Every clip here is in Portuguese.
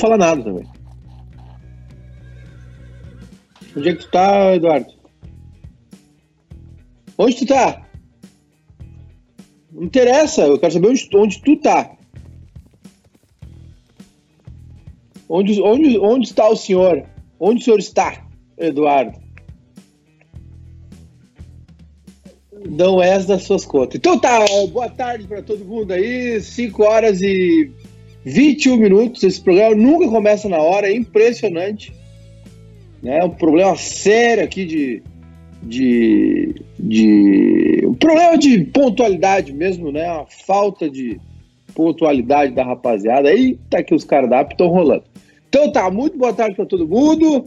Falar nada também. Onde é que tu tá, Eduardo? Onde tu tá? Não interessa, eu quero saber onde, onde tu tá. Onde, onde, onde está o senhor? Onde o senhor está, Eduardo? Não és das suas contas. Então tá, boa tarde para todo mundo aí. 5 horas e 21 minutos. Esse programa nunca começa na hora, é impressionante. É um problema sério aqui de. de, de um problema de pontualidade mesmo, né? Uma falta de pontualidade da rapaziada. Aí tá que os cardápios estão rolando. Então tá, muito boa tarde para todo mundo.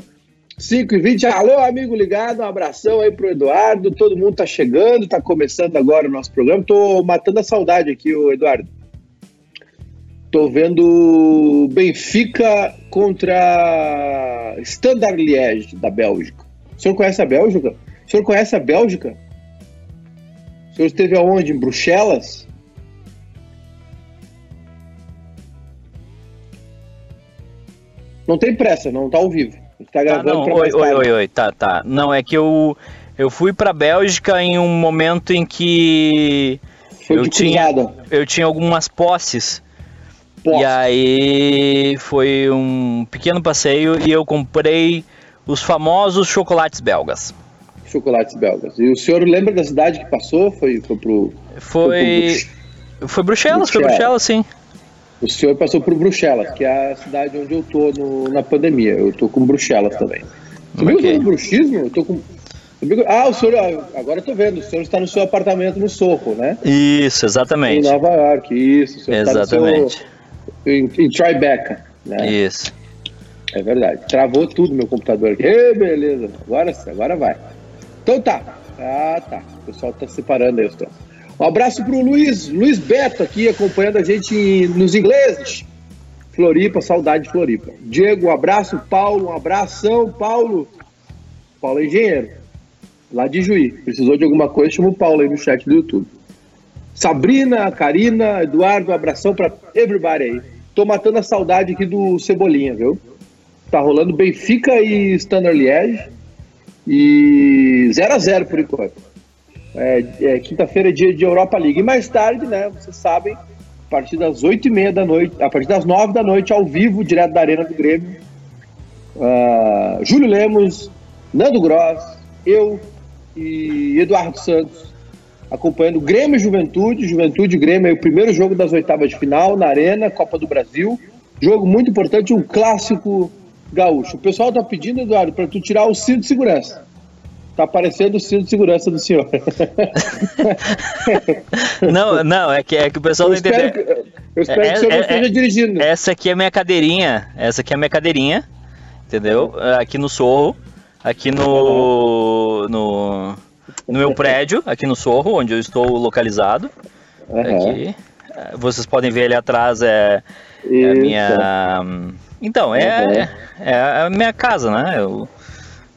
5 e 20 alô amigo ligado, um abração aí pro Eduardo, todo mundo tá chegando, tá começando agora o nosso programa, tô matando a saudade aqui, o Eduardo. Tô vendo Benfica contra Standard Liège da Bélgica. O senhor conhece a Bélgica? O senhor conhece a Bélgica? O senhor esteve aonde? Em Bruxelas? Não tem pressa, não tá ao vivo. Tá gravando tá, não, oi, oi, oi, oi, tá, tá. Não, é que eu, eu fui pra Bélgica em um momento em que Foi eu tinha, eu tinha algumas posses. E aí foi um pequeno passeio e eu comprei os famosos chocolates belgas. Chocolates belgas. E o senhor lembra da cidade que passou? Foi, foi pro. Foi. Foi, foi Bruxelas, Bruxelas, foi Bruxelas, sim. O senhor passou por Bruxelas, que é a cidade onde eu tô no, na pandemia. Eu tô com Bruxelas também. Você viu okay. o bruxismo? Eu tô com. Ah, o senhor, agora eu tô vendo, o senhor está no seu apartamento no Sorro, né? Isso, exatamente. Em Nova York, isso. O senhor exatamente. Está seu, em, em Tribeca, né? Isso. É verdade. Travou tudo meu computador aqui. Ei, beleza. Agora sim, agora vai. Então tá. Ah, tá. O pessoal tá separando aí os troços. Um abraço para o Luiz, Luiz Beto aqui acompanhando a gente nos ingleses. Floripa, saudade de Floripa. Diego, um abraço. Paulo, um abração. Paulo, Paulo é engenheiro, lá de Juí. Precisou de alguma coisa, chama o Paulo aí no chat do YouTube. Sabrina, Karina, Eduardo, abração para everybody aí. Tô matando a saudade aqui do Cebolinha, viu? Tá rolando Benfica e Standard Liège. E 0 a 0 por enquanto. É, é, Quinta-feira é dia de Europa League. E mais tarde, né, vocês sabem, a partir das 8 e meia da noite, a partir das 9 da noite, ao vivo, direto da Arena do Grêmio, uh, Júlio Lemos, Nando Gross, eu e Eduardo Santos, acompanhando Grêmio e Juventude. Juventude e Grêmio é o primeiro jogo das oitavas de final na Arena, Copa do Brasil. Jogo muito importante, um clássico gaúcho. O pessoal tá pedindo, Eduardo, para tu tirar o cinto de segurança. Tá parecendo o cinto de segurança do senhor. não, não, é que, é que o pessoal eu não entendeu. Que, eu espero é, que o senhor é, não esteja é, dirigindo. Essa aqui é a minha cadeirinha. Essa aqui é a minha cadeirinha. Entendeu? Aqui no Sorro. Aqui no. no. No meu prédio, aqui no Sorro, onde eu estou localizado. Uhum. Aqui. Vocês podem ver ali atrás é, é a minha. Então, é, uhum. é a minha casa, né? Eu,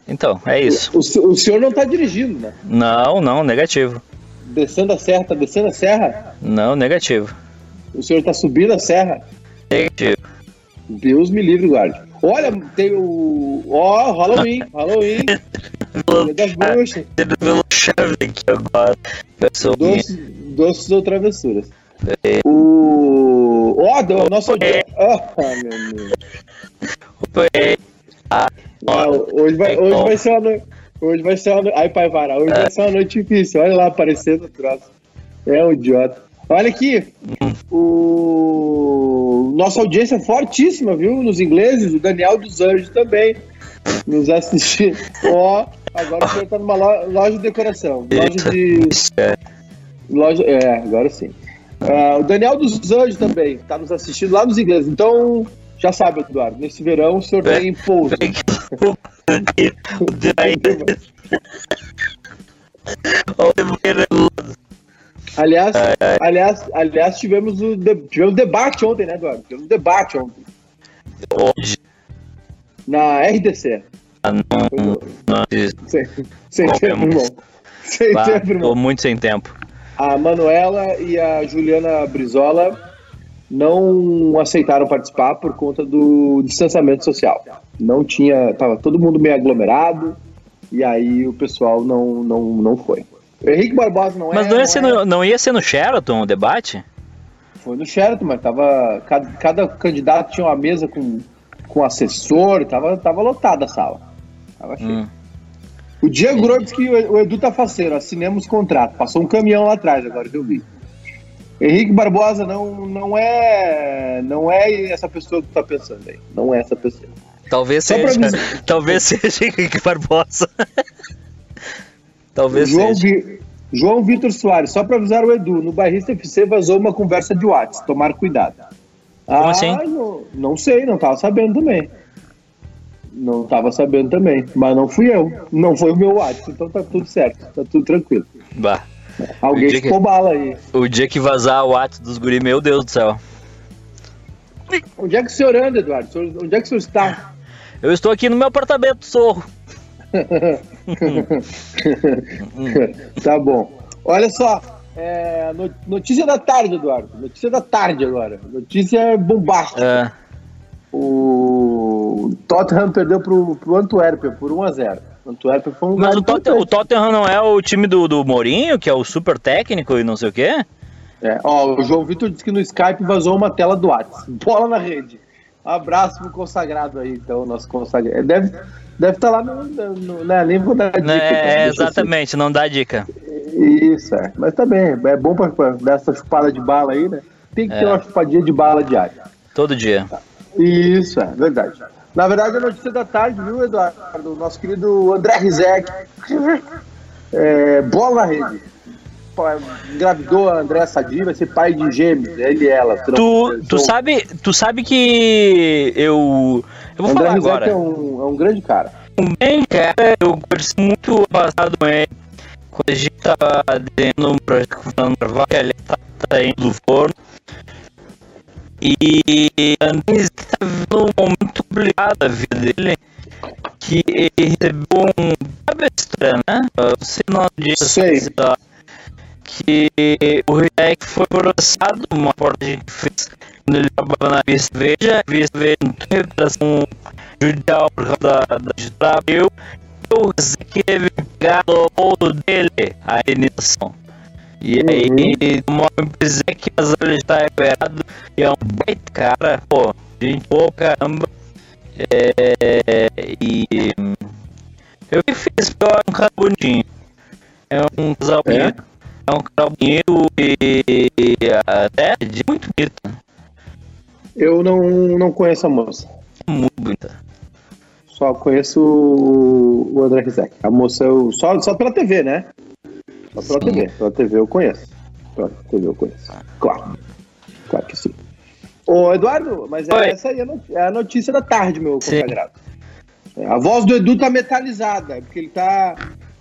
então, é isso. O, o senhor não está dirigindo, né? Não, não, negativo. Descendo a serra, tá descendo a serra? Não, negativo. O senhor está subindo a serra? Negativo. Deus me livre, guarde. Olha, tem o. Ó, oh, Halloween, Halloween. das bruxas. aqui agora. Doces, doces ou travessuras. É. O. Ó, oh, o nosso. Oh, meu Deus. Ah, hoje, vai, hoje vai ser uma noite. Hoje vai ser uma noite. Ai, pai, para. Hoje é. vai ser uma noite difícil. Olha lá aparecendo o troço. É um idiota. Olha aqui. O... Nossa audiência é fortíssima, viu? Nos ingleses. O Daniel dos Anjos também nos assistindo. Ó, oh, agora você tá numa loja de decoração. Loja de. Loja... É, agora sim. Uh, o Daniel dos Anjos também está nos assistindo lá nos ingleses. Então, já sabe, Eduardo, nesse verão o senhor tem pouso. aliás, aliás, aliás, tivemos o de, tivemos debate ontem, né, Eduardo? Tivemos debate ontem. Hoje. Na RDC. Ah, não, não, sem, sem tempo, irmão. Sem tempo, irmão. Tô muito sem tempo. A Manuela e a Juliana Brizola não aceitaram participar por conta do distanciamento social. Não tinha, tava todo mundo meio aglomerado e aí o pessoal não não, não foi. O Henrique Barbosa não é. Mas não ia, ser, é... no, não ia ser no Sheraton o debate? Foi no Sheraton, mas tava cada, cada candidato tinha uma mesa com com assessor, tava tava lotada a sala. Tava cheio. Hum. O Diego Grosso disse que o Edu tá faceiro, assinemos contrato. Passou um caminhão lá atrás agora que eu vi. Henrique Barbosa não, não é não é essa pessoa que tu tá pensando aí. Não é essa pessoa. Talvez Só seja. Talvez seja Henrique Barbosa. talvez João seja. Vi, João Vitor Soares, só para avisar o Edu, no Bairrista FC vazou uma conversa de WhatsApp. Tomar cuidado. Como ah, assim? Não, não sei, não tava sabendo também. Não tava sabendo também, mas não fui eu. Não foi o meu WhatsApp, então tá tudo certo, tá tudo tranquilo. Bah. Alguém ficou bala aí. O dia que vazar o WhatsApp dos guri, meu Deus do céu. Onde é que o senhor anda, Eduardo? Onde é que o senhor está? Eu estou aqui no meu apartamento, Sorro. tá bom. Olha só, é, notícia da tarde, Eduardo. Notícia da tarde agora. Notícia bombástica. É. O Tottenham perdeu pro, pro Antuérpia por 1 a 0 Antuérpia foi um Mas o Tottenham, o Tottenham, não é o time do, do Mourinho, que é o super técnico e não sei o quê? É, ó, o João Vitor disse que no Skype vazou uma tela do WhatsApp. Bola na rede. Um abraço pro consagrado aí, então, nosso consagrado. Deve, deve estar tá lá no, no, né, nem vou dar dica. É, então, exatamente, assim. não dá dica. Isso, é. Mas tá bem, é bom pra, pra dar essa chupada de bala aí, né? Tem que é. ter uma chupadinha de bala diária. Todo dia. Isso, é verdade. Na verdade, a notícia da tarde, viu, Eduardo? Nosso querido André Rizek. É, bola na rede. Engravidou a André Sadi, vai ser pai de gêmeos, ele e ela. Tu, tu, sabe, tu sabe que eu. Eu vou André falar Rizek agora. É um, é um grande cara. Bem, cara, eu conversei muito passado com ele. Quando a gente tava dentro um projeto falando que ele tá, tá indo do forno. E André está vivendo um momento complicado da vida dele, que ele recebeu um extra, né? Você não disse Sei. Que o React foi processado, uma porta que fez quando ele trabalhava na Via Veja, a Via Veja não tem recuperação judicial por causa da, da justiça abriu, e o Zeke teve pegado o dele, a indenização. E uhum. aí, uma empresa que ele está recuperado e é um baita cara, pô, gente boa caramba. É, e eu que fiz, é um cara bonitinho. É um casal é? bonito. É um casal bonito e, até de muito bonito. Eu não, não conheço a moça. Muito bonita. Só conheço o André Rizek. A moça eu. Só, só pela TV, né? Só pela sim. TV. Pela TV eu conheço. Pela TV eu conheço. Claro. Claro que sim. Ô, Eduardo, mas é, essa aí é a notícia da tarde, meu consagrado. É, a voz do Edu tá metalizada, porque ele tá.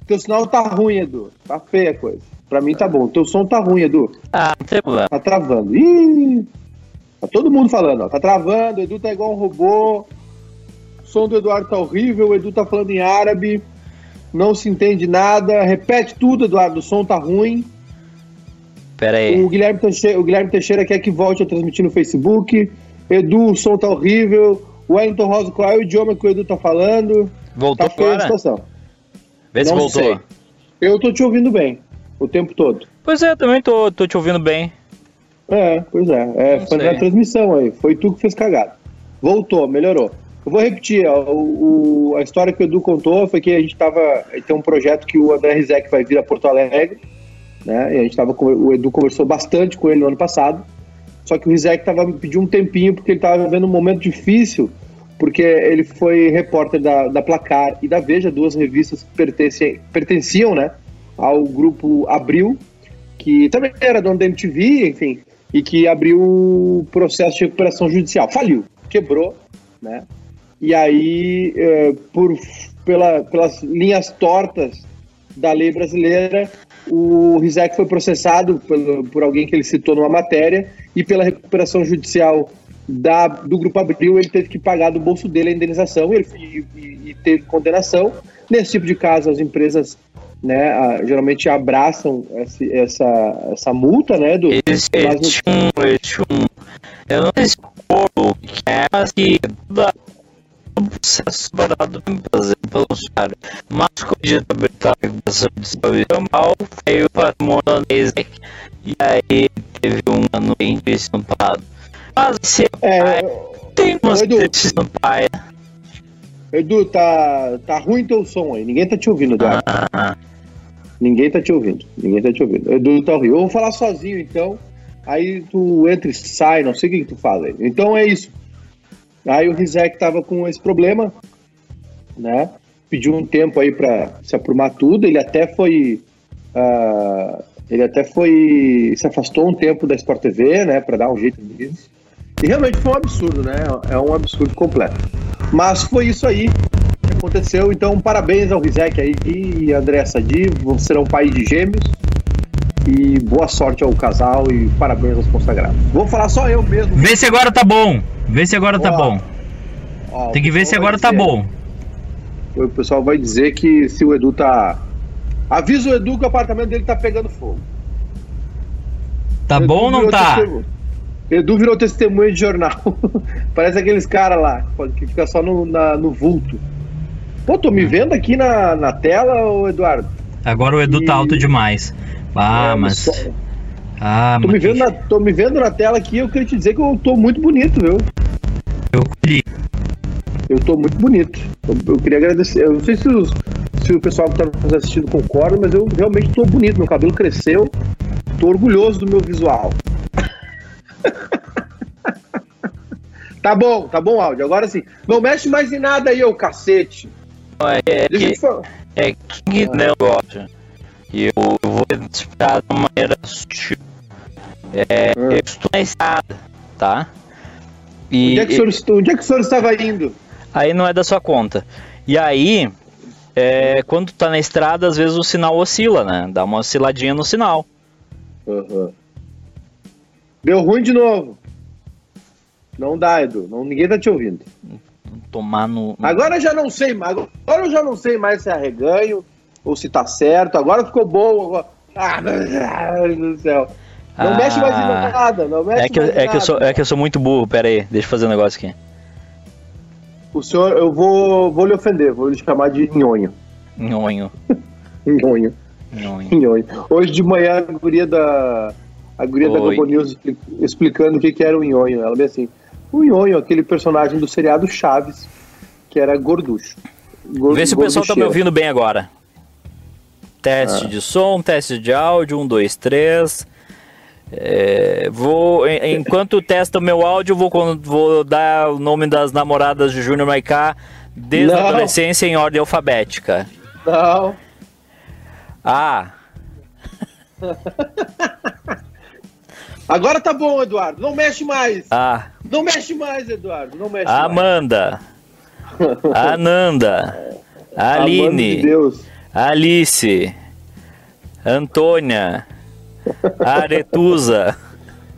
Teu sinal tá ruim, Edu. Tá feia a coisa. Pra mim tá bom. Teu som tá ruim, Edu. Ah, não tem problema. Tá travando. Ih! Tá todo mundo falando, ó. Tá travando, o Edu tá igual um robô. O som do Eduardo tá horrível, o Edu tá falando em árabe não se entende nada. Repete tudo, Eduardo, o som tá ruim. Pera aí. O Guilherme, Teixeira, o Guilherme Teixeira quer que volte a transmitir no Facebook. Edu, o som tá horrível. O Wellington Rosa, qual é o idioma que o Edu tá falando? Voltou tá feia a situação. Vê se não voltou. Sei. Eu tô te ouvindo bem, o tempo todo. Pois é, também tô, tô te ouvindo bem. É, pois é. é foi na transmissão aí. Foi tu que fez cagada. Voltou, melhorou. Eu vou repetir, ó, o, o, a história que o Edu contou foi que a gente estava. Tem um projeto que o André Rizek vai vir a Porto Alegre, né? E a gente tava com, o Edu conversou bastante com ele no ano passado. Só que o Rizek tava pediu um tempinho porque ele estava vivendo um momento difícil, porque ele foi repórter da, da Placar e da Veja, duas revistas que pertenciam né, ao grupo Abril, que também era dono da MTV, enfim, e que abriu o processo de recuperação judicial. Faliu, quebrou, né? E aí, é, por, pela, pelas linhas tortas da lei brasileira, o Rizek foi processado por, por alguém que ele citou numa matéria e pela recuperação judicial da, do Grupo Abril, ele teve que pagar do bolso dele a indenização e, ele, e, e teve condenação. Nesse tipo de caso, as empresas né, a- geralmente abraçam esse- essa, essa multa, né, do, no- tinham, eles tinham. Eu não sei se o que é, mas que toda- todo o processo parado fazer pelo usuário. Mas com a dita britânica da saúde mal veio para o Mononese e aí teve um ano em estampado. Mas se É, tem umas Edu. estampaia. Edu, tá, tá ruim teu som aí, ninguém tá te ouvindo, Eduardo. Ah, Ninguém tá te ouvindo, ninguém tá te ouvindo. Edu tá horrível. Eu vou falar sozinho, então. Aí tu entra e sai, não sei o que, que tu faz aí. Então é isso. Aí o Rizek tava com esse problema, né? Pediu um tempo aí pra se aprumar tudo. Ele até foi. ah, ele até foi. se afastou um tempo da Sport TV, né? Pra dar um jeito nisso. E realmente foi um absurdo, né? É um absurdo completo. Mas foi isso aí aconteceu. Então, parabéns ao Rizek aí e André Sadi. Serão pai de gêmeos. E boa sorte ao casal e parabéns aos consagrados. Vou falar só eu mesmo. Vê se agora tá bom. Vê se agora tá bom. Ó, Tem que ver se agora tá dizer- bom. O pessoal vai dizer que se o Edu tá. Avisa o Edu que o apartamento dele tá pegando fogo. Tá Edu bom ou não tá? testemunha. Edu virou testemunha de jornal. Parece aqueles caras lá, que fica só no, na- no vulto. Pô, tô me vendo aqui na, na tela, ô Eduardo? Agora o Edu tá E- alto demais. Ah, É, mas. só- Ah, Tô me, mas. vendo na, tô me vendo na tela aqui, eu queria te dizer que eu tô muito bonito, viu? Eu colhi. Eu tô muito bonito. Eu, eu queria agradecer. Eu não sei se, os- se o pessoal que tá nos assistindo concorda, mas eu realmente tô bonito. Meu cabelo cresceu. Tô orgulhoso do meu visual. tá bom, tá bom, áudio. Agora sim. Não mexe mais em nada aí, ô cacete. É, eu que, é que negócio. E eu, eu vou explicar de uma maneira sutil. É, Hum. Eu estou na estrada, tá? E, Onde é, que o senhor, onde é que o senhor estava indo? aí não é da sua conta. E aí, é, quando tá na estrada, às vezes o sinal oscila, né? Dá uma osciladinha no sinal. Aham. Deu ruim de novo. Não dá, Edu. Não, ninguém tá te ouvindo. Tomar no. Agora eu já não sei mais. Agora eu já não sei mais se é arreganho ou se tá certo. Agora ficou bom. Agora... Ah, meu Deus do céu. Não Ah, mexe mais em nada. Não mexe É que, eu- é, que eu sou, é que eu sou muito burro, pera aí, deixa eu fazer um negócio aqui. O senhor, eu vou, vou lhe ofender. Vou lhe chamar de nhonho. Nhonho, Nhonho. nhonho. Nhonho. Hoje de manhã a guria da. A guria da Oi. Globo News expli- explicando o que, que era o nhonho. Ela bem assim. O nhonho, aquele personagem do seriado Chaves, que era gorducho. Gor- Vê se o pessoal tá me ouvindo bem agora. Teste de som, teste de áudio, um, dois, três. É, vou, en- enquanto testa o meu áudio, vou, vou dar o nome das namoradas de Júnior Maiká desde a Não. adolescência em ordem alfabética. Não. A. Agora tá bom, Eduardo. Não mexe mais. A. Não mexe mais, Eduardo. Não mexe mais. Amanda. Ananda. Amando de Aline. Deus. Alice. Antônia. Aretusa.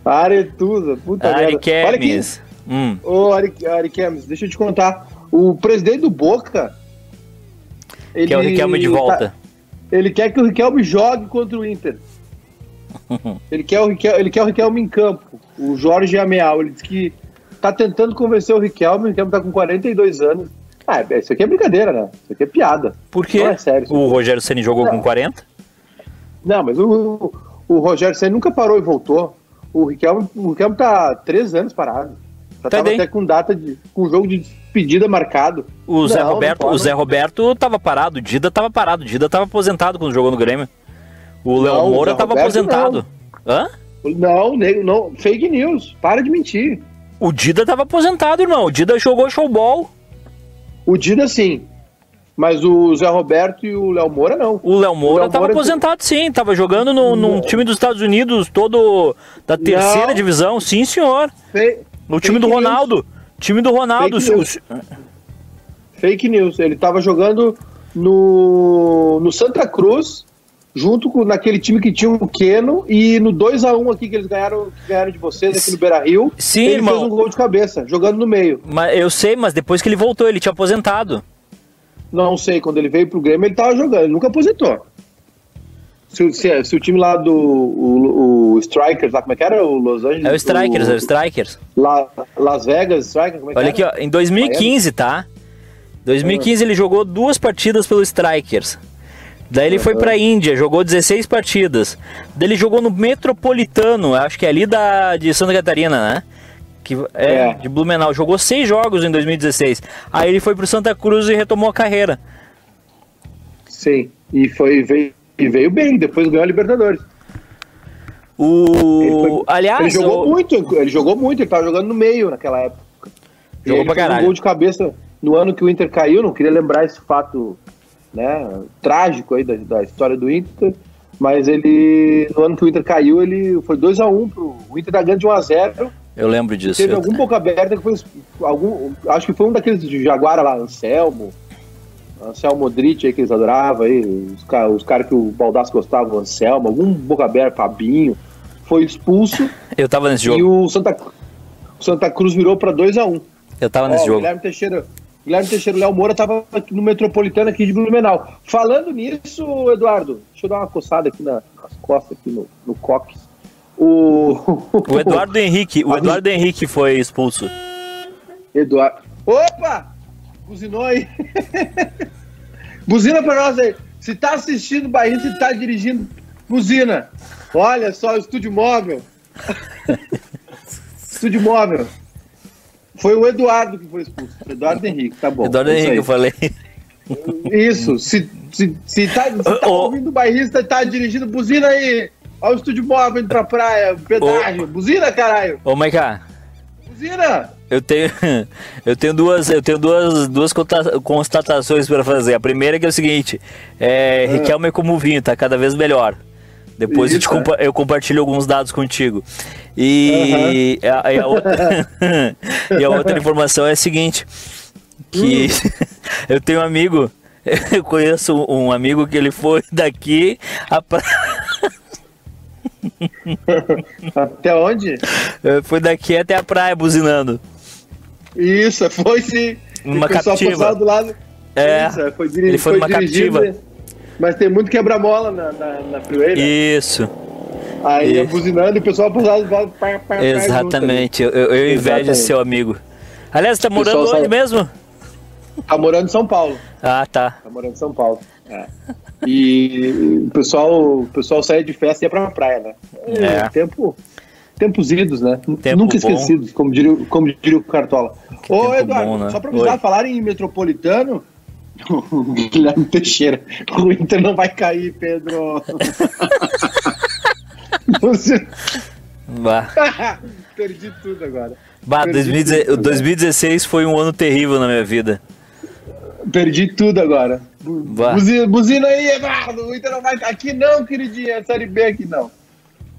Aretusa. Puta merda. Olha aqui. Ariquemes. Hum. Ô, Ari, Ari Kemes, deixa eu te contar. O presidente do Boca. Ele Que é o Riquelme de volta. tá- ele quer que o Riquelme jogue contra o Inter. ele, quer o Riquelme, ele quer o Riquelme em campo. O Jorge Ameal. Ele disse que tá tentando convencer o Riquelme. O Riquelme tá com 42 anos. Ah, isso aqui é brincadeira, né? Isso aqui é piada. Por quê? Não é sério. O Rogério Ceni jogou Não. com 40? Não, mas o, o Rogério Senna nunca parou e voltou. O Riquelme, o Riquelme tá três anos parado. Já Tá até com data de. com jogo de despedida marcado. O Zé Não, não Roberto, o Zé Roberto tava parado, o Dida tava parado, o Dida tava aposentado quando jogou no Grêmio. O Léo Não, o Moura Zé tava Roberto aposentado. Hã? Não, nego, não. Fake news. Para de mentir. O Dida tava aposentado, irmão. O Dida jogou showball. O Dida sim. Mas o Zé Roberto e o Léo Moura não. O Léo Moura Léo tava Moura- aposentado sim, tava jogando no, num time dos Estados Unidos, todo da terceira Não. divisão, sim senhor. Fe- No time do news. Ronaldo. Time do Ronaldo. Fake news. Fake news. Ele tava jogando no, no Santa Cruz, junto com naquele time que tinha o Keno, e no 2x1 aqui que eles ganharam, que ganharam de vocês aqui no Beira Rio. Sim, ele irmão. fez um gol de cabeça, jogando no meio. Mas eu sei, mas depois que ele voltou, ele tinha aposentado. Não sei, quando ele veio pro Grêmio, ele tava jogando, ele nunca aposentou. Se, o- se- se o time lá do o, o Strikers, lá como é que era? O Los Angeles? É o Strikers, é o Strikers. La- Las Vegas Strikers, como é que Olha aqui, era? ó, em 2015, tá? 2015 ele jogou duas partidas pelo Strikers. Daí ele foi pra Índia, jogou 16 partidas. Daí ele jogou no Metropolitano, acho que é ali da, de Santa Catarina, né? Que é, É. de Blumenau. Jogou seis jogos em 2016. Aí ele foi pro Santa Cruz e retomou a carreira. Sim, e, foi, veio, e veio bem, depois ganhou a Libertadores. O. Ele foi- Aliás, ele jogou o- muito, ele jogou muito, ele tava jogando no meio naquela época. Jogou pra caralho. Um gol de cabeça no ano que o Inter caiu, não queria lembrar esse fato né, trágico aí da, da história do Inter, mas ele, no ano que o Inter caiu, ele foi 2x1 pro. O Inter tá ganhando de 1x0. eu lembro disso. Teve algum boca aberta que foi algum. Acho que foi um daqueles de Jaguara lá, Anselmo. Anselmo Modric aí que eles adoravam aí, os, os caras que o Baldassi gostava, o Anselmo, algum boca aberta, Fabinho, foi expulso Eu tava nesse e jogo. o Santa, o Santa Cruz virou pra 2x1. Eu tava Ó, nesse jogo. Guilherme Teixeira, Guilherme Teixeira Léo Moura tava aqui no Metropolitano aqui de Blumenau. Falando nisso, Eduardo, deixa eu dar uma coçada aqui na- nas costas, aqui no, no cox. O, O Eduardo Henrique, o Eduardo Henrique foi expulso. Eduardo. Opa! Buzinou aí. buzina pra nós aí. Se tá assistindo o Bahia, se tá dirigindo, buzina. Olha só, o estúdio móvel. estúdio móvel. Foi o Eduardo que foi expulso. Eduardo Henrique, tá bom. Eduardo é Henrique, eu falei. aí. Isso, se, se, se tá, se tá ô. ouvindo o bairrista tá dirigindo, buzina aí. Olha o estúdio móvel indo pra praia, pedágio. Buzina, caralho. Ô, Maiká, Buzina. eu tenho, eu tenho duas, eu tenho duas, duas constatações para fazer. A primeira é que é o seguinte, é, Riquelme como vinho, tá cada vez melhor. Depois eu, compa- eu compartilho alguns dados contigo. E, a, e a outra, e a outra informação é a seguinte, que eu tenho um amigo, eu conheço um amigo que ele foi daqui a pra... Até onde? foi daqui até a praia buzinando. Isso, foi sim. O pessoal captiva. passava do lado. É, Isso, foi diri- ele foi numa dirigindo, captiva. Mas tem muito quebra-mola na, na, na freeway, né? Isso. Aí isso. buzinando e o pessoal passava do lado. Pá, pá, pá, Exatamente, eu, eu, eu invejo Exatamente. seu amigo. Aliás, tá morando onde sabe- mesmo? junto. Tá morando em São Paulo. Ah, tá. Tá morando em São Paulo. É. E o pessoal, o pessoal saía de festa e ia pra praia, né? É. Tempo, tempos idos, né? Tempo Nunca bom. esquecidos, como diria, como diria o Cartola. Ô, tempo Eduardo, bom, né? só pra avisar, Oi. falar em metropolitano, o Guilherme Teixeira, o Inter não vai cair, Pedro. Você- Perdi tudo agora. bah Perdi 2016, tudo, o 2016 foi um ano terrível na minha vida. Perdi tudo agora. Buzina, buzina aí, Eduardo. O Inter não vai. Aqui não, queridinha. É Série B aqui não.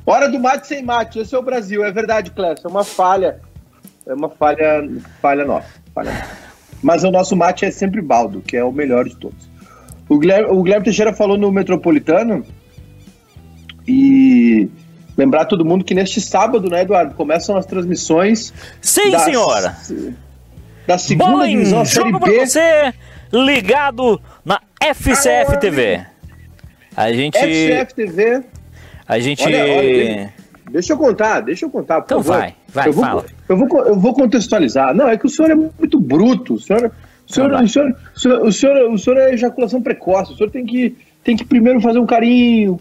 Hora do mate sem mate. Esse é o Brasil. É verdade, Clécio. É uma falha. É uma falha, falha nossa. Falha nossa. Mas o nosso mate é sempre baldo, que é o melhor de todos. O Guilherme, o Guilherme Teixeira falou no Metropolitano. E lembrar todo mundo que neste sábado, né, Eduardo? Começam as transmissões. Sim, da- senhora. Da segunda Bola divisão, Série jogo pra B. você, ligado na FCF TV. A gente, FCF TV. a gente, Olha, olha, Deixa eu contar, deixa eu contar, Então favor. vai, vai, eu vou, fala. Eu vou, eu vou contextualizar. Não, é que o senhor é muito bruto. O senhor, o senhor, Então o senhor, o senhor, o senhor, o senhor é ejaculação precoce. O senhor tem que, tem que primeiro fazer um carinho,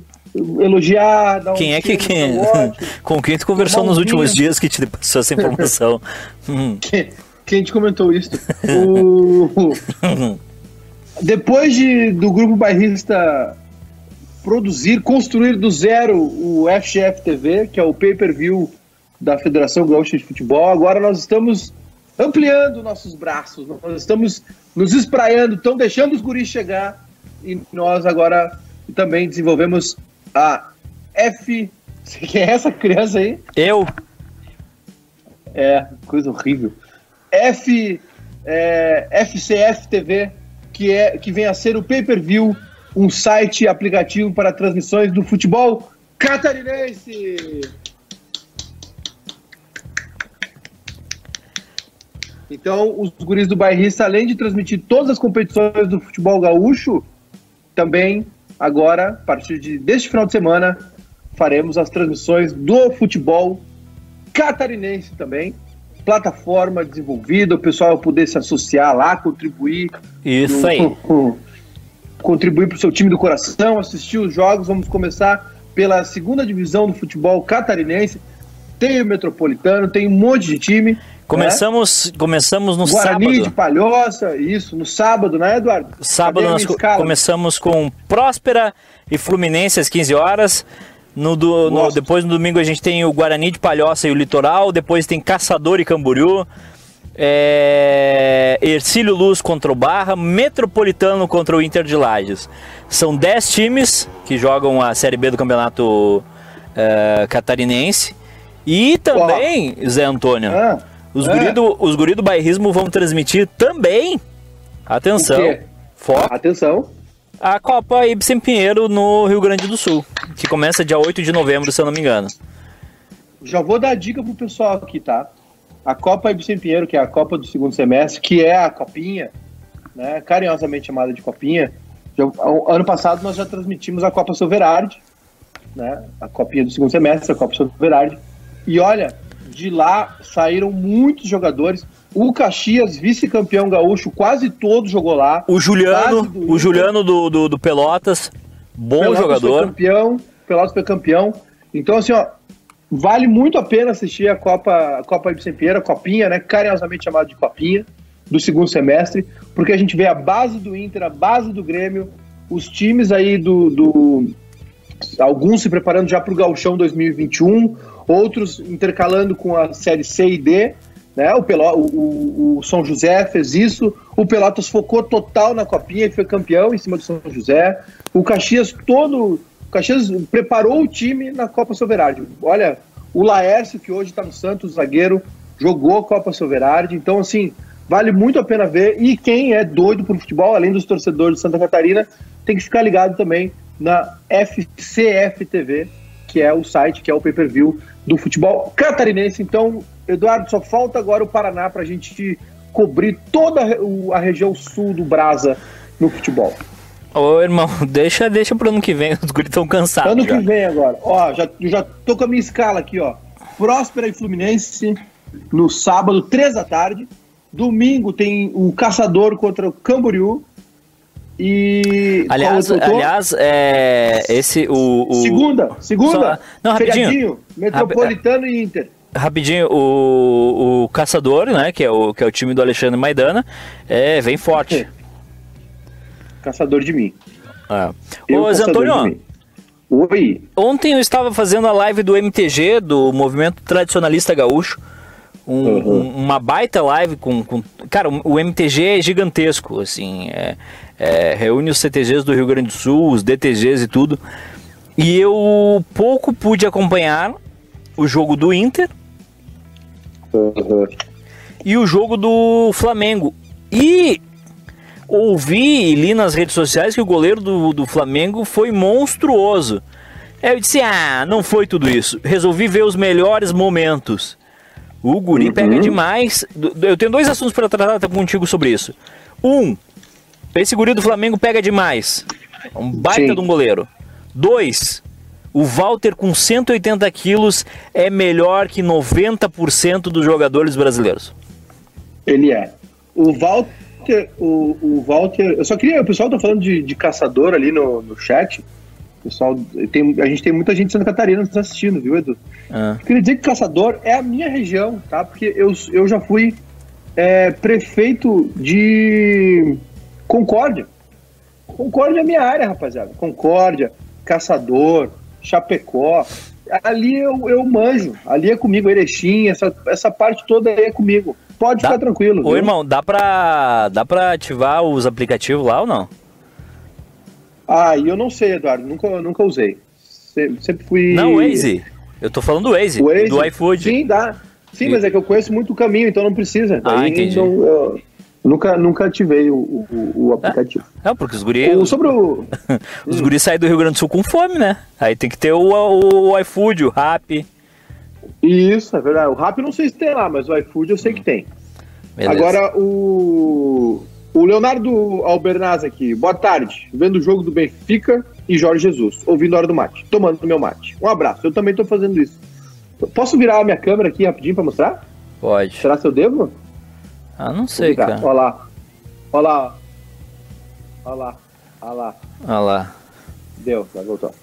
elogiar, dar um quem é que, cheiro, quem, tá ótimo. com quem tu conversou um nos últimos dias que te passou essa informação? Hum. Quem, quem te comentou isso? O- Depois de, do grupo bairrista produzir, construir do zero o FGF TV, que é o pay-per-view da Federação Gaúcha de Futebol, agora nós estamos ampliando nossos braços, nós estamos nos espraiando, estão deixando os guris chegar e nós agora também desenvolvemos a F. Quem é essa criança aí? Eu? É, coisa horrível. F, é, FCF TV, que, é, que vem a ser o pay-per-view, um site e aplicativo para transmissões do futebol catarinense. Então, os guris do bairrista, além de transmitir todas as competições do futebol gaúcho, também agora, a partir de, deste final de semana, faremos as transmissões do futebol catarinense também. Plataforma desenvolvida, o pessoal poder se associar lá, contribuir. Isso no- aí. Contribuir para o seu time do coração, assistir os jogos. Vamos começar pela segunda divisão do futebol catarinense. Tem o Metropolitano, tem um monte de time. né? Começamos, começamos no Guarani sábado. de Palhoça, isso, no sábado, né, Eduardo? Sábado nós escala? começamos com Próspera e Fluminense às 15 horas. No do- no- depois no domingo a gente tem o Guarani de Palhoça e o Litoral. Depois tem Caçador e Camboriú. É, Ercílio Luz contra o Barra. Metropolitano contra o Inter de Lages. São 10 times que jogam a Série B do Campeonato é, Catarinense. E também, Zé Antônio, Ah, os ah. guri, do, os guri do bairrismo vão transmitir também. Atenção. Foco. atenção. A Copa Ibsen Pinheiro no Rio Grande do Sul, que começa dia 8 de novembro, se eu não me engano. Já vou dar dica pro pessoal aqui, tá? A Copa Ibsen Pinheiro, que é a Copa do segundo semestre, que é a Copinha, né, carinhosamente chamada de Copinha. Já- ano passado nós já transmitimos a Copa Silverard, né? A Copinha do segundo semestre, a Copa Silverard. E olha, de lá saíram muitos jogadores. O Caxias, vice-campeão gaúcho, quase todo jogou lá. O Juliano, o. Juliano do, do, do Pelotas, bom Pelotas Foi jogador. campeão, Pelotas foi campeão. Então, assim, ó, vale muito a pena assistir a Copa, a Copa Ibsen a Copinha, né? Carinhosamente chamada de Copinha, do segundo semestre, porque a gente vê a base do Inter, a base do Grêmio, os times aí do. do- alguns se preparando já para o Gauchão 2021, outros intercalando com a série C e D. Né? O, Pelo, o, o- o São José fez isso, o Pelotas focou total na copinha e foi campeão em cima do São José. O Caxias todo. O Caxias preparou o time na Copa Soberardi. Olha, o Laércio, que hoje está no Santos, zagueiro, jogou a Copa Soberardi. Então, assim, vale muito a pena ver. E quem é doido por futebol, além dos torcedores de Santa Catarina, tem que ficar ligado também na FCF TV, que é o site, que é o pay-per-view do futebol catarinense. Então, Eduardo, só falta agora o Paraná para a gente cobrir toda a região sul do Brasa no futebol. Ô irmão, deixa, deixa pro ano que vem, os guris estão cansados. ano já. que vem agora. Ó, já, já tô com a minha escala aqui, ó. Próspera e Fluminense no sábado, três da tarde. Domingo tem o Caçador contra o Camboriú. E. Aliás, aliás é, esse, o, o- segunda, segunda. Só- não, rapidinho. Metropolitano e Inter. Rapidinho, o, o Caçador, né, que é o, que é o time do Alexandre Maidana, é, vem forte. Caçador de mim. É. Eu, Ô, Zé Antônio. Oi. ontem eu estava fazendo a live do MTG, do Movimento Tradicionalista Gaúcho, um- Uhum. um- uma baita live com, com- Cara, o MTG é gigantesco, assim, é- é, reúne os CTGs do Rio Grande do Sul, os DTGs e tudo, e eu pouco pude acompanhar o jogo do Inter, Uhum. e o jogo do Flamengo. E ouvi e li nas redes sociais que o goleiro do, do Flamengo foi monstruoso. Aí eu disse: Ah, não foi tudo isso. Resolvi ver os melhores momentos. O Guri Uhum. pega demais. Eu tenho dois assuntos para tratar contigo sobre isso. Um, esse Guri do Flamengo pega demais. É Um baita Sim. de um goleiro. Dois, o Walter com 180 quilos é melhor que 90% dos jogadores brasileiros. Ele é. O Walter, o, o Walter. Eu só queria. O pessoal tá falando de, de caçador ali no, no chat. O Pessoal, tem, a gente tem muita gente de Santa Catarina nos assistindo, viu, Edu? Ah. Queria dizer que Caçador é a minha região, tá? Porque eu, eu já fui é, prefeito de Concórdia. Concórdia é minha área, rapaziada. Concórdia, Caçador, Chapecó. Ali eu, eu manjo. Ali é comigo, Erechim, essa, essa parte toda aí é comigo. Pode Dá- ficar tranquilo. Ô viu? irmão, dá pra, dá pra ativar os aplicativos lá ou não? Ah, eu não sei, Eduardo. Nunca, nunca usei. Se- Sempre fui. Não, Waze. Eu tô falando do Waze, Waze? do iFood. Sim, dá. Sim, mas é que eu conheço muito o caminho, então não precisa. Ah, Daí entendi. não- eu nunca, nunca ativei o, o, o aplicativo. Não, porque os guri, O- os, sobre o. os guri saem do Rio Grande do Sul com fome, né? Aí tem que ter o, o, o iFood, o Rap. Isso, é verdade. O Rap não sei se tem lá, mas o iFood eu sei que tem. Beleza. Agora, o. O Leonardo Albernaz aqui. Boa tarde. Vendo o jogo do Benfica e Jorge Jesus, ouvindo a hora do mate, tomando meu mate. Um abraço, eu também tô fazendo isso. Posso virar a minha câmera aqui rapidinho pra mostrar? Pode. Será que eu devo? Ah, não sei, cara. Olha lá. Olha lá. Olha lá. Olha lá. Olha lá. Deu, já voltou.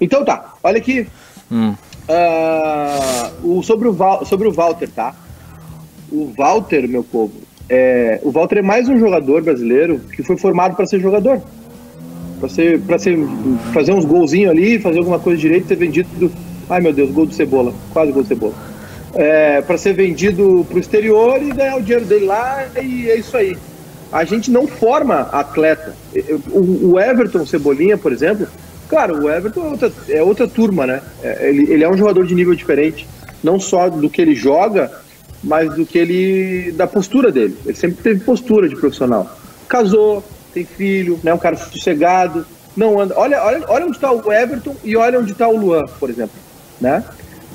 Então tá, olha aqui. Hum. Ah, o, sobre, o Val, sobre o Walter, tá? O Walter, meu povo, é, o Walter é mais um jogador brasileiro que foi formado para ser jogador. Para ser, pra ser, fazer uns golzinhos ali, fazer alguma coisa direito, ser vendido. Ai meu Deus, gol do Cebola, quase gol do Cebola. É, para ser vendido pro exterior e ganhar o dinheiro dele lá, e é isso aí. A gente não forma atleta. O, o Everton Cebolinha, por exemplo, claro, o Everton é outra, é outra turma, né? É, Ele, ele é um jogador de nível diferente, não só do que ele joga, mas do que ele. da postura dele. Ele sempre teve postura de profissional. Casou, tem filho, né? Um cara sossegado, não anda. Olha, olha, olha onde está o Everton e olha onde está o Luan, por exemplo. Né?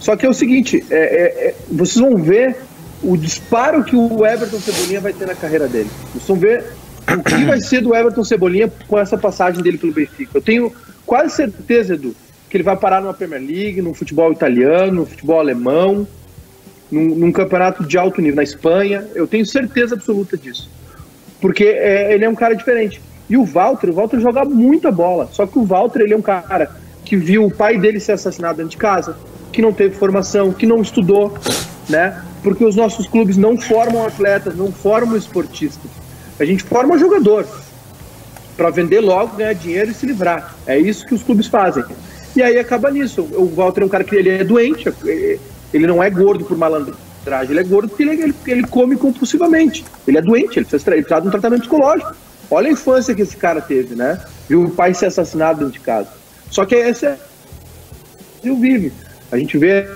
Só que é o seguinte, é, é, é, vocês vão ver o disparo que o Everton Cebolinha vai ter na carreira dele. Vocês vão ver o que vai ser do Everton Cebolinha com essa passagem dele pelo Benfica. Eu tenho quase certeza, Edu, que ele vai parar numa Premier League, no futebol italiano, no futebol alemão, num, num campeonato de alto nível na Espanha. Eu tenho certeza absoluta disso. Porque é, ele é um cara diferente. E o Walter, o Walter joga muita bola. Só que o Walter, ele é um cara que viu o pai dele ser assassinado dentro de casa, que não teve formação, que não estudou, né? Porque os nossos clubes não formam atletas, não formam esportistas. A gente forma jogador para vender logo, ganhar dinheiro e se livrar. É isso que os clubes fazem. E aí acaba nisso. O Walter é um cara que ele é doente, ele não é gordo por malandragem, ele é gordo porque ele, ele, ele come compulsivamente. Ele é doente, ele precisa, ele precisa de um tratamento psicológico. Olha a infância que esse cara teve, né? Viu o pai ser assassinado dentro de casa. Só que esse é o vive. A gente vê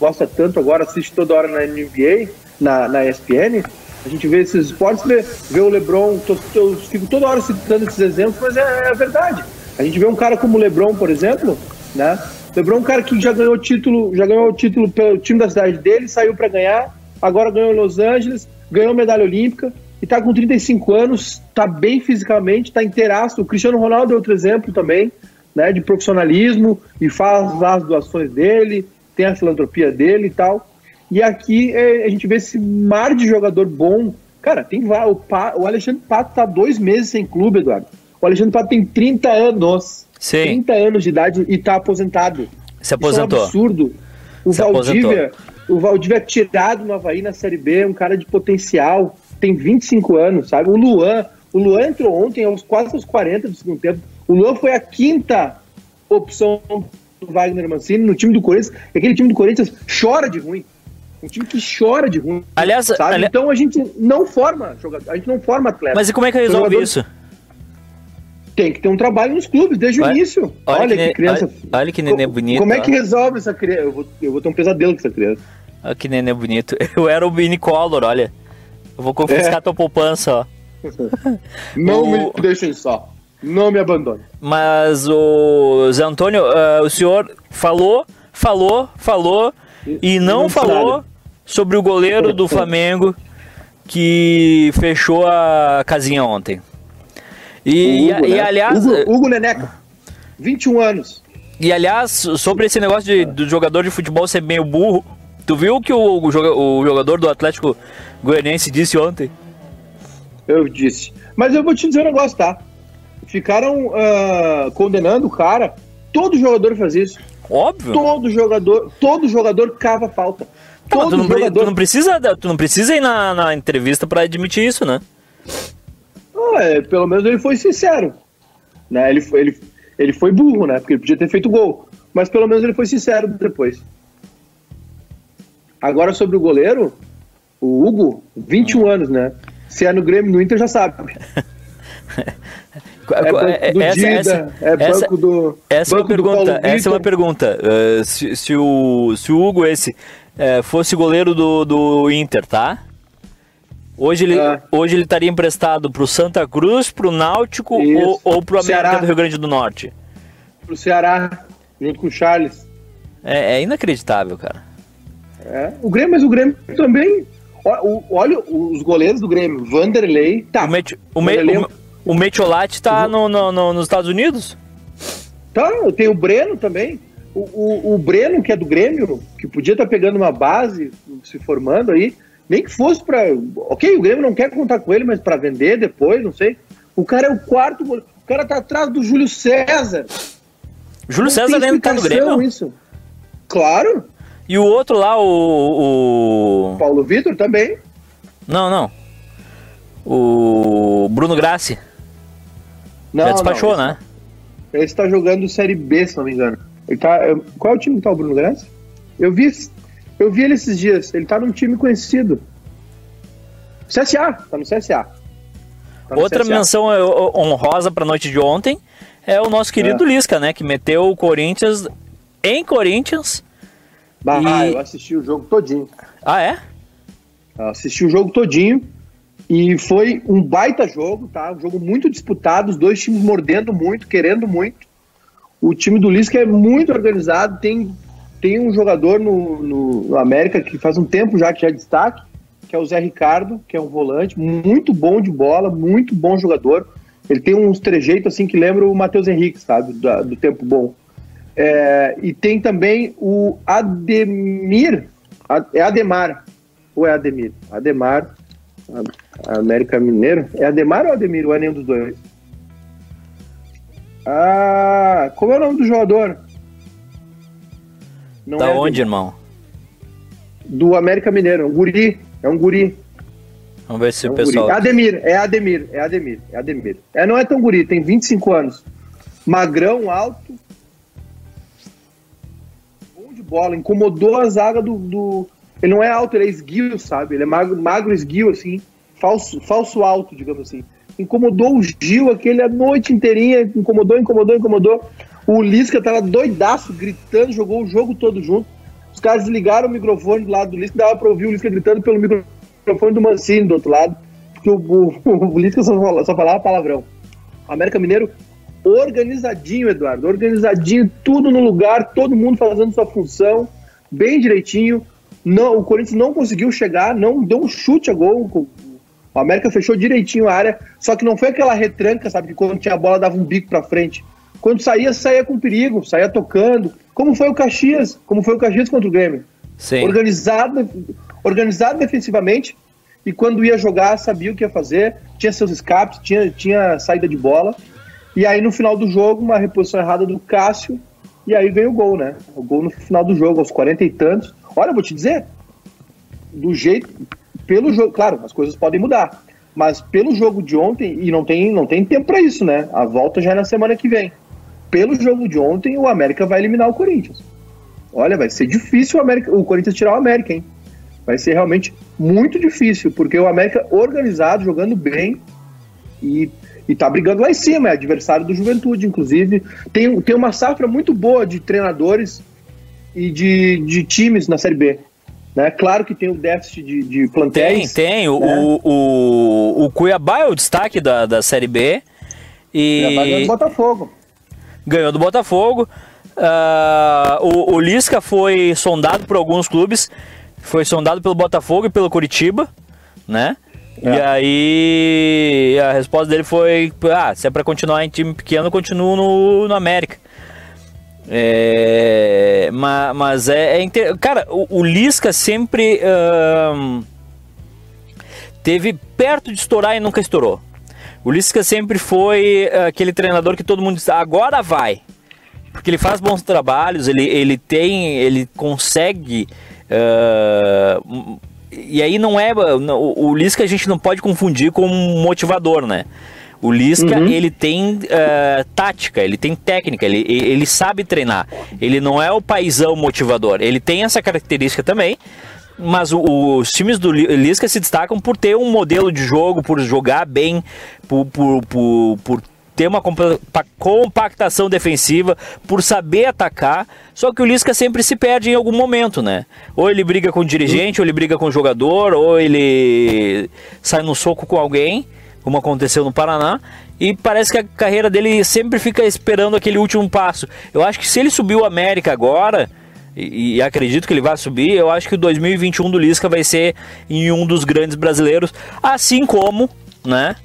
gosta tanto agora, assiste toda hora na NBA, na, na ESPN, a gente vê esses esportes, vê, vê o LeBron, tô, tô, fico toda hora citando esses exemplos, mas é, é, verdade. A gente vê um cara como o LeBron, por exemplo, né? LeBron é um cara que já ganhou título, já ganhou o título pelo time da cidade dele, saiu para ganhar, agora ganhou em Los Angeles, ganhou medalha olímpica e tá com 35 anos, tá bem fisicamente, tá inteiraço. O Cristiano Ronaldo é outro exemplo também, né, de profissionalismo e faz as doações dele, tem a filantropia dele e tal. E aqui é, a gente vê esse mar de jogador bom. Cara, tem o, pa, o Alexandre Pato tá dois meses sem clube, Eduardo. O Alexandre Pato tem 30 anos. Sim. 30 anos de idade e tá aposentado. Se aposentou. Isso é um absurdo. O Se Valdívia, aposentou. o Valdívia é tirado no Havaí na Série B, um cara de potencial, tem 25 anos, sabe? O Luan, o Luan entrou ontem aos quase aos 40 do segundo tempo. O Luan foi a quinta opção do Wagner Mancini no time do Corinthians. E aquele time do Corinthians chora de ruim. Um time que chora de ruim. Aliás, ali- Então a gente não forma jogador, a gente não forma atleta. Mas e como é que resolve Jogador- isso? Tem que ter um trabalho nos clubes desde o Olha- início. olha Olha, que que, criança. olha- olha que neném bonito, Como é que resolve essa criança? Eu vou, eu vou ter um pesadelo com essa criança. Olha que neném bonito. Eu era o Vini Collor, olha. Eu vou confiscar É. tua poupança, ó. Não O- me deixem só. Não me abandone. Mas o Zé Antônio, ah, o senhor falou, falou, falou e não não falou nada. sobre o goleiro do Flamengo que fechou a casinha ontem. E, Hugo, e, né? aliás, Hugo, Hugo Neneca, 21 anos. e aliás, sobre esse negócio de, do jogador de futebol ser meio burro, tu viu o que o, o jogador do Atlético Goianiense disse ontem? Eu disse. Mas eu vou te dizer um negócio, tá? Ficaram ah, condenando o cara. Todo jogador faz isso. Óbvio. Todo jogador, todo jogador cava falta. Tá, Todo tu, não, jogador. tu não precisa, tu não precisa ir na, na entrevista pra admitir isso, né? Ah, é, pelo menos ele foi sincero. Né? Ele, foi- ele, ele foi burro, né? Porque ele podia ter feito gol. Mas pelo menos ele foi sincero depois. Agora sobre o goleiro, o Hugo, 21 anos, né? Se é no Grêmio, no Inter já sabe. É banco do essa, Dida, essa, é essa- banco do. essa é uma banco Paulo pergunta. Essa é uma pergunta. Uh, se, se o, se o Hugo esse eh, fosse goleiro do, do Inter, tá? Hoje ele, Ah. hoje ele estaria emprestado pro Santa Cruz, pro Náutico Isso. ou, ou pro América Ceará. do Rio Grande do Norte. Pro Ceará, junto com o Charles. É, é inacreditável, cara. É. O Grêmio, mas o Grêmio também. Ó, o- Olha os goleiros do Grêmio. Vanderlei, tá. O, meio, o, o, O Metiolate tá no, no- no- nos Estados Unidos? Tá, tem o Breno também. O, o, o Breno, que é do Grêmio, que podia estar pegando uma base, se formando aí, nem que fosse pra. Ok, o Grêmio não quer contar com ele, mas pra vender depois, não sei. O cara é o quarto. O cara tá atrás do Júlio César. Júlio Não César ainda tá explicação Grêmio? Isso. Claro, E o outro lá, o. o... Paulo Vitor também. Não, não. O Bruno Grassi. Não, Já despachou, não, né? Ele está jogando Série B, se não me engano. Ele tá, qual é o time que tá o Bruno Graça? Eu vi, eu vi ele esses dias. Ele tá num time conhecido. CSA, tá no CSA. Tá no Outra CSA. menção é, o- honrosa pra noite de ontem é o nosso querido Lisca, né? Que meteu o Corinthians em Corinthians. Bah, E- eu assisti o jogo todinho. Ah, é? Eu assisti o jogo todinho e foi um baita jogo, tá? Um jogo muito disputado, os dois times mordendo muito, querendo muito. O time do Lisca é muito organizado, tem, tem um jogador no, no, no América que faz um tempo já que já é destaque, que é o Zé Ricardo, que é um volante muito bom de bola, muito bom jogador. Ele tem uns trejeitos assim que lembra o Matheus Henrique, sabe? Da- do tempo bom. É, e tem também o Ademir, é Ademar, ou é Ademir? Ademar, América Mineiro. É Ademar ou Ademir? Ou é nenhum dos dois? Ah, como é o nome do jogador? Não da é onde, Ademir. irmão? Do América Mineiro, é um guri. É um guri. Vamos ver se É o um pessoal. guri. Ademir, é Ademir, é Ademir, é Ademir. É, não é tão guri, tem 25 anos. Magrão, alto. Bom de bola, incomodou a zaga do, do- Ele não é alto, ele é esguio, sabe? Ele é magro, magro esguio, assim. Falso, falso alto, digamos assim. Incomodou o Gil aquele a noite inteirinha, incomodou, incomodou, incomodou. O Lisca tava doidaço, gritando, jogou o jogo todo junto. Os caras desligaram o microfone do lado do Lisca, dava pra ouvir o Lisca gritando pelo microfone do Mancini do outro lado, porque o, o, o Lisca só, fala- só falava palavrão. América Mineiro organizadinho, Eduardo, organizadinho, tudo no lugar, todo mundo fazendo sua função, bem direitinho. Não, o Corinthians não conseguiu chegar, não deu um chute a gol. O América fechou direitinho a área, só que não foi aquela retranca, sabe, que quando tinha a bola dava um bico pra frente. Quando saía, saía com perigo, saía tocando. Como foi o Caxias? Como foi o Caxias contra o Grêmio? Sim. organizado, organizado defensivamente e quando ia jogar sabia o que ia fazer, tinha seus escapes, tinha, tinha saída de bola. E aí no final do jogo, uma reposição errada do Cássio, e aí veio o gol, né? O gol no final do jogo, aos 40 e tantos. Olha, eu vou te dizer, do jeito, pelo jogo, claro, as coisas podem mudar, mas pelo jogo de ontem, e não tem, não tem tempo para isso, né? A volta já é na semana que vem. Pelo jogo de ontem, o América vai eliminar o Corinthians. Olha, vai ser difícil o, América, o Corinthians tirar o América, hein? Vai ser realmente muito difícil, porque o América organizado, jogando bem e, e tá brigando lá em cima, é adversário do Juventude, inclusive. Tem, tem uma safra muito boa de treinadores e de, de times na Série B. Né? Claro que tem o déficit de, de Tem, plantéis. tem. O, né? o, o, o Cuiabá é o destaque da, da Série B. Já vai ganhar E do Botafogo. ganhou do Botafogo. Ah, o, o Lisca foi sondado por alguns clubes. Foi sondado pelo Botafogo e pelo Curitiba, né? E É. aí a resposta dele foi: ah, se é pra continuar em time pequeno, continuo no, no América. É, ma- mas é, é inter- cara, o, o Lisca sempre ahn, teve perto de estourar e nunca estourou. O Lisca sempre foi eh, aquele treinador que todo mundo diz, agora vai. Porque ele faz bons trabalhos, ele, ele tem, ele consegue. ah, m- e aí não é. O o Lisca a gente não pode confundir com um motivador, né? O Lisca, Uhum. ele tem ah, tática, ele tem técnica, ele, ele sabe treinar. Ele não é o paizão motivador. Ele tem essa característica também, mas o- os times do Li- Lisca se destacam por ter um modelo de jogo, por jogar bem, por, por, por, por ter uma compa- pa- compactação defensiva, por saber atacar. Só que o Lisca sempre se perde em algum momento, né? Ou ele briga com o dirigente, ou ele briga com o jogador, ou ele sai no soco com alguém, como aconteceu no Paraná. E parece que a carreira dele sempre fica esperando aquele último passo. Eu acho que se ele subiu o América agora, e, e acredito que ele vai subir. Eu acho que o 2021 do Lisca vai ser em um dos grandes brasileiros, assim como, né?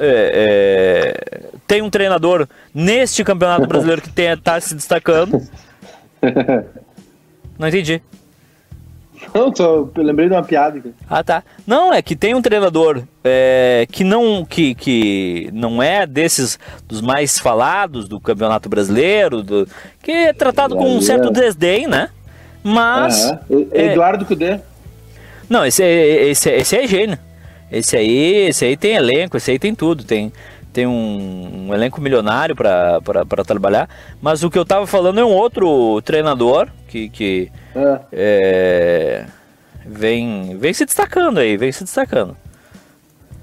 é, é, tem um treinador neste campeonato brasileiro que está se destacando. Não entendi. Não, só eu lembrei de uma piada. Ah, tá. Não, é que tem um treinador é, que não que, que não é desses dos mais falados do Campeonato Brasileiro, do, que é tratado com um certo desdém, né? Mas. E- é- Eduardo Cudê. Não, esse, é- esse, é- esse é gênio. Esse aí, esse aí tem elenco, esse aí tem tudo. Tem, tem um, um elenco milionário para trabalhar. Mas o que eu tava falando é um outro treinador que, que É. é, vem, vem se destacando aí, vem se destacando.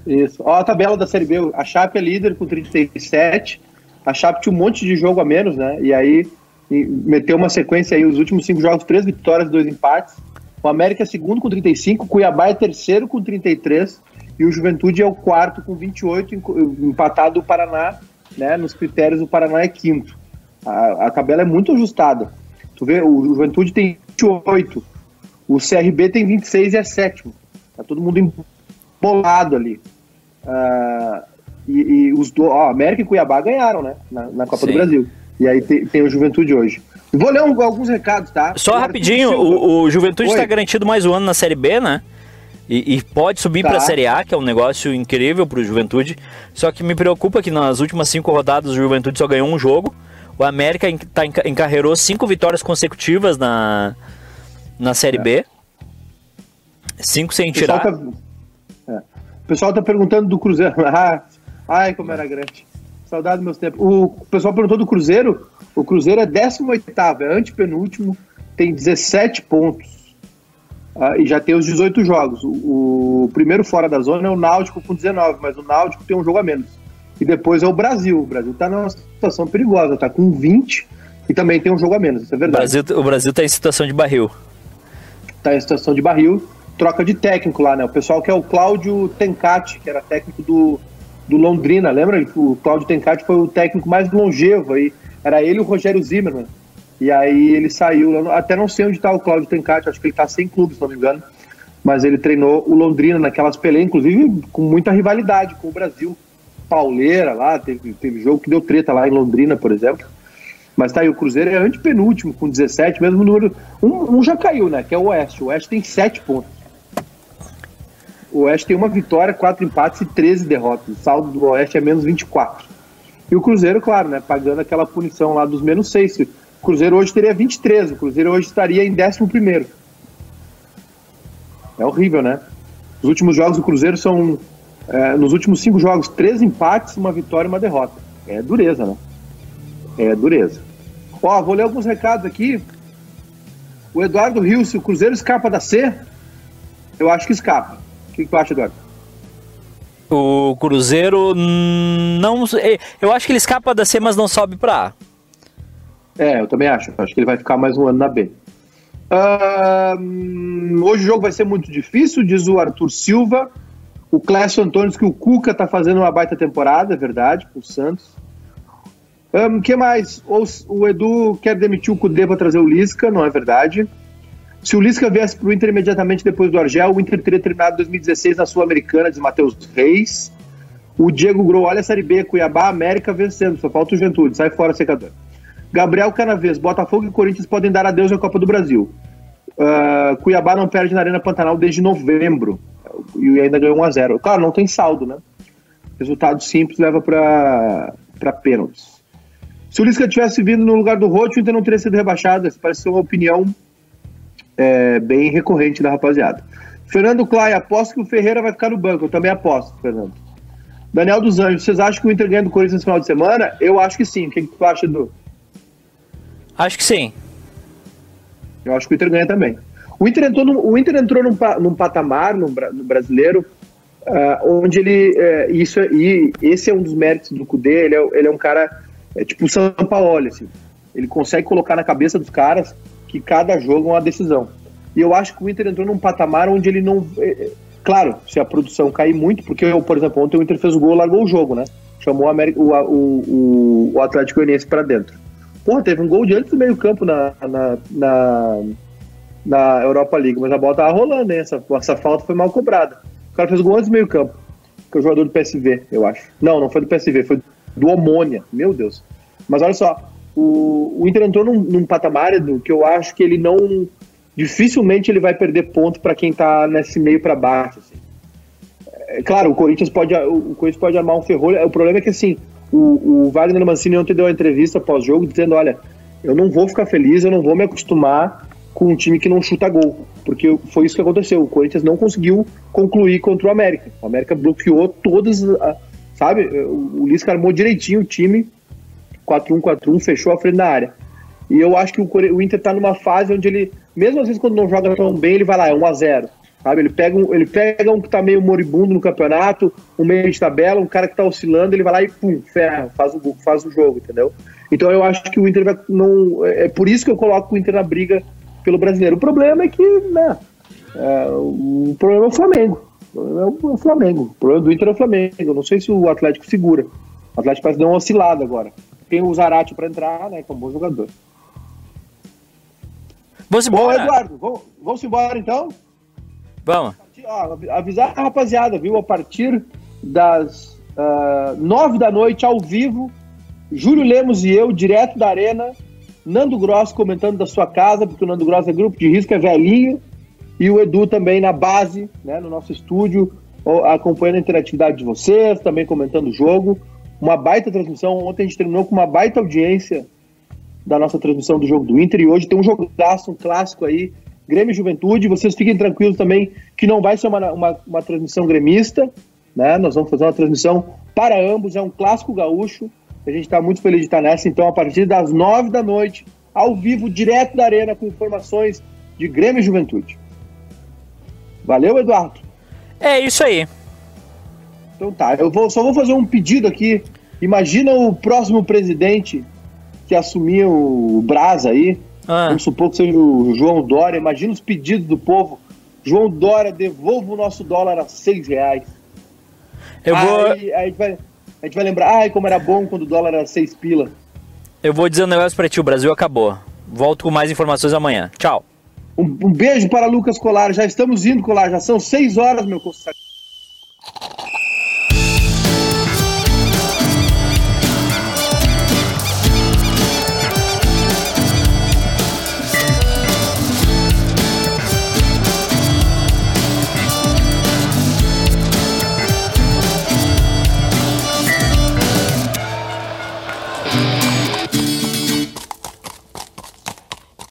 Isso. Ó, a tabela da Série B. A Chape é líder com 37. A Chape tinha um monte de jogo a menos, né? E aí meteu uma sequência aí, os últimos cinco jogos, três vitórias, dois empates. O América é segundo com 35, Cuiabá é terceiro com 33 e o Juventude é o quarto com 28, enco- empatado o Paraná, né? Nos critérios o Paraná é quinto. A, a tabela é muito ajustada. Tu vê, o Juventude tem 28, o CRB tem 26 e é sétimo. Tá todo mundo embolado ali. Ah, e, e os do, ó, América e Cuiabá ganharam, né? Na, na Copa Sim. do Brasil. E aí tem, tem o Juventude hoje. Vou ler um- alguns recados, tá? Só rapidinho, o, o Juventude está garantido mais um ano na Série B, né? E, e pode subir Tá. para a Série A, que é um negócio incrível para o Juventude. Só que me preocupa que nas últimas cinco rodadas o Juventude só ganhou um jogo. O América tá, enca- encarreirou cinco vitórias consecutivas na, na Série B. Cinco sem O pessoal tirar. tá, é. O pessoal tá perguntando do Cruzeiro. Ah, ai, como era grande. Saudade dos meus tempos. O pessoal perguntou do Cruzeiro. O Cruzeiro é 18, é antepenúltimo, tem 17 pontos. Ah, e já tem os 18 jogos. O, o primeiro fora da zona é o Náutico com 19, mas o Náutico tem um jogo a menos. E depois é o Brasil. O Brasil tá numa situação perigosa, tá com 20 e também tem um jogo a menos, isso é verdade. O Brasil tá em situação de barril. tá em situação de barril, troca de técnico lá, né? O pessoal que é o Cláudio Tencati, que era técnico do, do Londrina, lembra? O Cláudio Tencati foi o técnico mais longevo aí. Era ele e o Rogério Zimmermann. E aí ele saiu, até não sei onde tá o Cláudio Tencati, acho que ele tá sem clube, se não me engano. Mas ele treinou o Londrina naquelas peleas, inclusive com muita rivalidade com o Brasil. Pauleira lá, teve, teve jogo que deu treta lá em Londrina, por exemplo. Mas tá aí, o Cruzeiro é antepenúltimo, com 17, mesmo número. Um, um já caiu, né? Que é o Oeste. O Oeste tem 7 pontos. O Oeste tem uma vitória, quatro empates e 13 derrotas. O saldo do Oeste é menos 24. E o Cruzeiro, claro, né? Pagando aquela punição lá dos menos 6. O Cruzeiro hoje teria 23. O Cruzeiro hoje estaria em 11. É horrível, né? Os últimos jogos do Cruzeiro são. é, nos últimos cinco jogos, três empates, uma vitória e uma derrota. É dureza, né? É dureza. Ó, vou ler alguns recados aqui. O Eduardo Rio, se o Cruzeiro escapa da C, eu acho que escapa. O que, que tu acha, Eduardo? O Cruzeiro não. Eu acho que ele escapa da C, mas não sobe pra A. É, eu também acho. Acho que ele vai ficar mais um ano na B. Hoje o jogo vai ser muito difícil, diz o Arthur Silva. O Clécio Antônio que o Cuca tá fazendo uma baita temporada, é verdade, pro Santos. O que mais? O, o Edu quer demitir o Cudê para trazer o Lisca, não é verdade. Se o Lisca viesse pro Inter imediatamente depois do Argel, o Inter teria terminado 2016 na Sul-Americana, diz Matheus Reis. O Diego Grou, olha a Série B, Cuiabá, América vencendo, só falta o Juventude, sai fora, secador. Gabriel Canavês, Botafogo e Corinthians podem dar adeus à Copa do Brasil. Ah, Cuiabá não perde na Arena Pantanal desde novembro e ainda ganhou 1x0. Claro, não tem saldo, né? Resultado simples leva para pênaltis. Se o Lisca tivesse vindo no lugar do Roth, o Inter não teria sido rebaixado. Essa parece ser uma opinião é, bem recorrente da rapaziada. Fernando Clay, aposto que o Ferreira vai ficar no banco. Eu também aposto, Fernando. Daniel dos Anjos, vocês acham que o Inter ganha do Corinthians no final de semana? Eu acho que sim. O que, que tu acha, Edu? Acho que sim. Eu acho que o Inter ganha também. O Inter entrou num, o Inter entrou num, num patamar no, no brasileiro ah, onde ele. é, isso é- e esse é um dos méritos do Cudê. Ele é, ele é um cara é tipo o São Paulo, assim. Ele consegue colocar na cabeça dos caras que cada jogo é uma decisão. E eu acho que o Inter entrou num patamar onde ele não. é, é, claro, se a produção cair muito, porque, eu, por exemplo, ontem o Inter fez o gol largou o jogo, né? Chamou o, o, o, o, Atlético Goianiense pra dentro. Porra, teve um gol de antes do meio-campo na, na, na, na Europa League, mas a bola tava rolando, hein? Essa, essa falta foi mal cobrada. O cara fez o gol antes do meio-campo. que é o jogador do PSV, eu acho. Não, não foi do PSV, foi do Omônia, meu Deus. Mas olha só, o, o Inter entrou num, num patamar Edu, que eu acho que ele não. Dificilmente ele vai perder ponto para quem tá nesse meio para baixo. Assim. É, claro, o Corinthians pode, o Corinthians pode armar um ferrolho. O problema é que assim, o, o Wagner Mancini ontem deu uma entrevista pós-jogo dizendo: olha, eu não vou ficar feliz, eu não vou me acostumar com um time que não chuta gol, porque foi isso que aconteceu. O Corinthians não conseguiu concluir contra o América. O América bloqueou todas, sabe? O Lisca armou direitinho o time, 4-1, 4-1, fechou a frente da área. E eu acho que o, Inter tá numa fase onde ele, mesmo às vezes quando não joga tão bem, ele vai lá, é 1x0. Sabe? Ele pega, um, ele pega um que tá meio moribundo no campeonato, um meio de tabela, um cara que tá oscilando, ele vai lá e pum, ferra, faz o, faz o jogo, entendeu? Então eu acho que o Inter vai. Não, é por isso que eu coloco o Inter na briga pelo brasileiro. O problema é que, né? É, o problema é o Flamengo. O problema é o Flamengo. O problema do Inter é o Flamengo. Eu não sei se o Atlético segura. O Atlético parece dar uma oscilada agora. Tem o Zarate para entrar, né? Que é um bom jogador. Vamos embora. Bom, Eduardo, vamos, vamos embora então? Vamos. Avisar a rapaziada, viu? A partir das uh, nove da noite, ao vivo, Júlio Lemos e eu, direto da Arena, Nando Gross comentando da sua casa, porque o Nando Gross é grupo de risco, é velhinho, e o Edu também na base, né, no nosso estúdio, acompanhando a interatividade de vocês, também comentando o jogo. Uma baita transmissão. Ontem a gente terminou com uma baita audiência da nossa transmissão do jogo do Inter, e hoje tem um jogaço, um clássico aí, Grêmio Juventude. Vocês fiquem tranquilos também que não vai ser uma, uma, uma transmissão gremista, né? Nós vamos fazer uma transmissão para ambos, é um clássico gaúcho. A gente está muito feliz de estar nessa. Então, a partir das nove da noite, ao vivo, direto da Arena, com informações de Grêmio e Juventude. Valeu, Eduardo. É isso aí. Então tá, eu vou, só vou fazer um pedido aqui. Imagina o próximo presidente que assumir o Brasa aí. Ah. Vamos supor que seja o João Dória. Imagina os pedidos do povo. João Dória, devolva o nosso dólar a seis reais. Eu vou. Aí, aí vai, a gente vai lembrar, ai, como era bom quando o dólar era 6 pila. Eu vou dizer um negócio pra ti, o Brasil acabou. Volto com mais informações amanhã. Tchau. Um, um beijo para Lucas Colar. Já estamos indo, Colar. Já são 6 horas, meu consagrado.